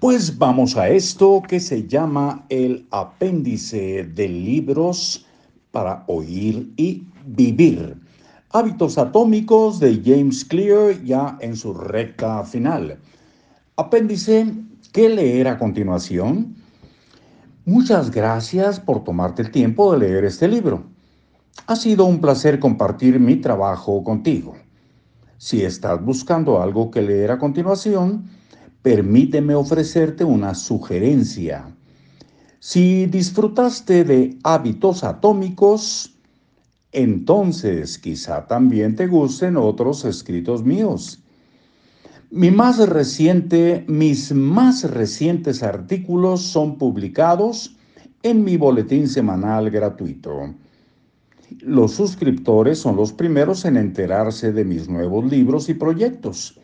Pues vamos a esto que se llama el apéndice de libros para oír y vivir. Hábitos atómicos de James Clear ya en su recta final. Apéndice, ¿qué leer a continuación? Muchas gracias por tomarte el tiempo de leer este libro. Ha sido un placer compartir mi trabajo contigo. Si estás buscando algo que leer a continuación, permíteme ofrecerte una sugerencia. Si disfrutaste de hábitos atómicos, entonces quizá también te gusten otros escritos míos. Mi más reciente, mis más recientes artículos son publicados en mi boletín semanal gratuito. Los suscriptores son los primeros en enterarse de mis nuevos libros y proyectos.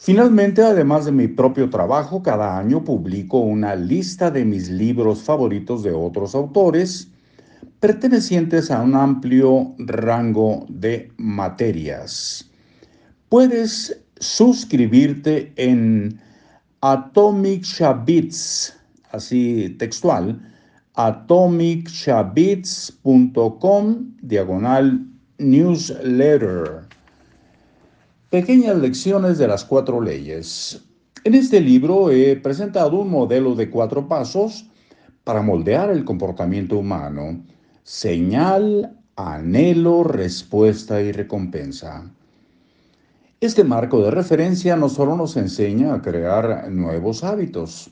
Finalmente, además de mi propio trabajo, cada año publico una lista de mis libros favoritos de otros autores, pertenecientes a un amplio rango de materias. Puedes suscribirte en Atomic Shabits, así textual, atomicshabits.com diagonal newsletter. Pequeñas lecciones de las cuatro leyes. En este libro he presentado un modelo de cuatro pasos para moldear el comportamiento humano. Señal, anhelo, respuesta y recompensa. Este marco de referencia no solo nos enseña a crear nuevos hábitos,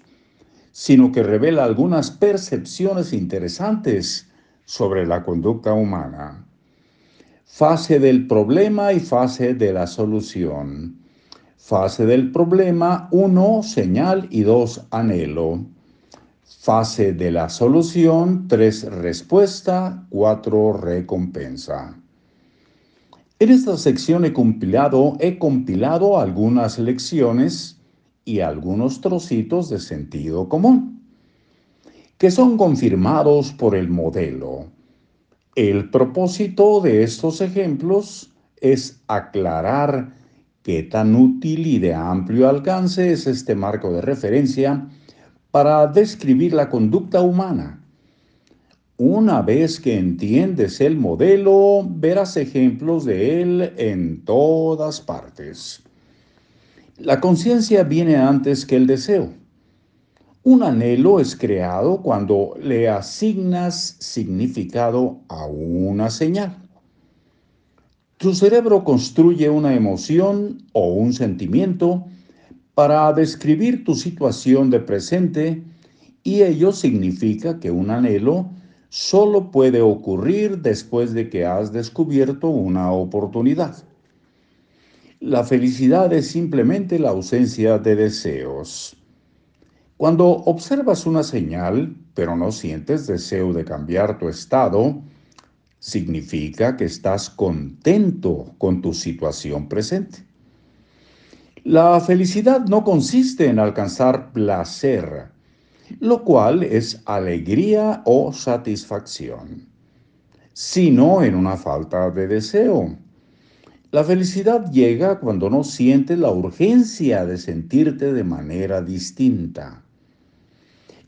sino que revela algunas percepciones interesantes sobre la conducta humana. Fase del problema y fase de la solución. Fase del problema 1, señal y 2, anhelo. Fase de la solución 3, respuesta, 4, recompensa. En esta sección he compilado, he compilado algunas lecciones y algunos trocitos de sentido común, que son confirmados por el modelo. El propósito de estos ejemplos es aclarar qué tan útil y de amplio alcance es este marco de referencia para describir la conducta humana. Una vez que entiendes el modelo, verás ejemplos de él en todas partes. La conciencia viene antes que el deseo. Un anhelo es creado cuando le asignas significado a una señal. Tu cerebro construye una emoción o un sentimiento para describir tu situación de presente y ello significa que un anhelo solo puede ocurrir después de que has descubierto una oportunidad. La felicidad es simplemente la ausencia de deseos. Cuando observas una señal, pero no sientes deseo de cambiar tu estado, significa que estás contento con tu situación presente. La felicidad no consiste en alcanzar placer, lo cual es alegría o satisfacción, sino en una falta de deseo la felicidad llega cuando no sientes la urgencia de sentirte de manera distinta.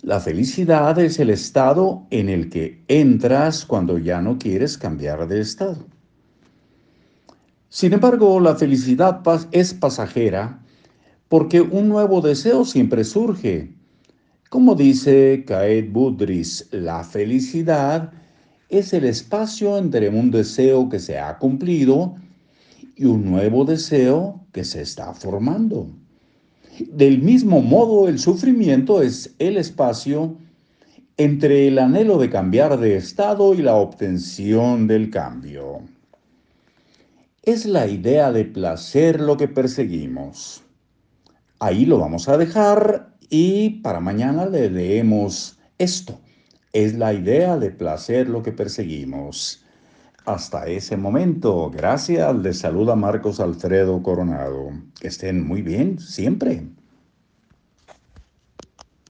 La felicidad es el estado en el que entras cuando ya no quieres cambiar de estado. Sin embargo, la felicidad es pasajera porque un nuevo deseo siempre surge. Como dice Caed Budris, la felicidad es el espacio entre un deseo que se ha cumplido y un nuevo deseo que se está formando. Del mismo modo, el sufrimiento es el espacio entre el anhelo de cambiar de estado y la obtención del cambio. Es la idea de placer lo que perseguimos. Ahí lo vamos a dejar y para mañana le leemos esto. Es la idea de placer lo que perseguimos. Hasta ese momento, gracias, les saluda Marcos Alfredo Coronado. Que estén muy bien siempre.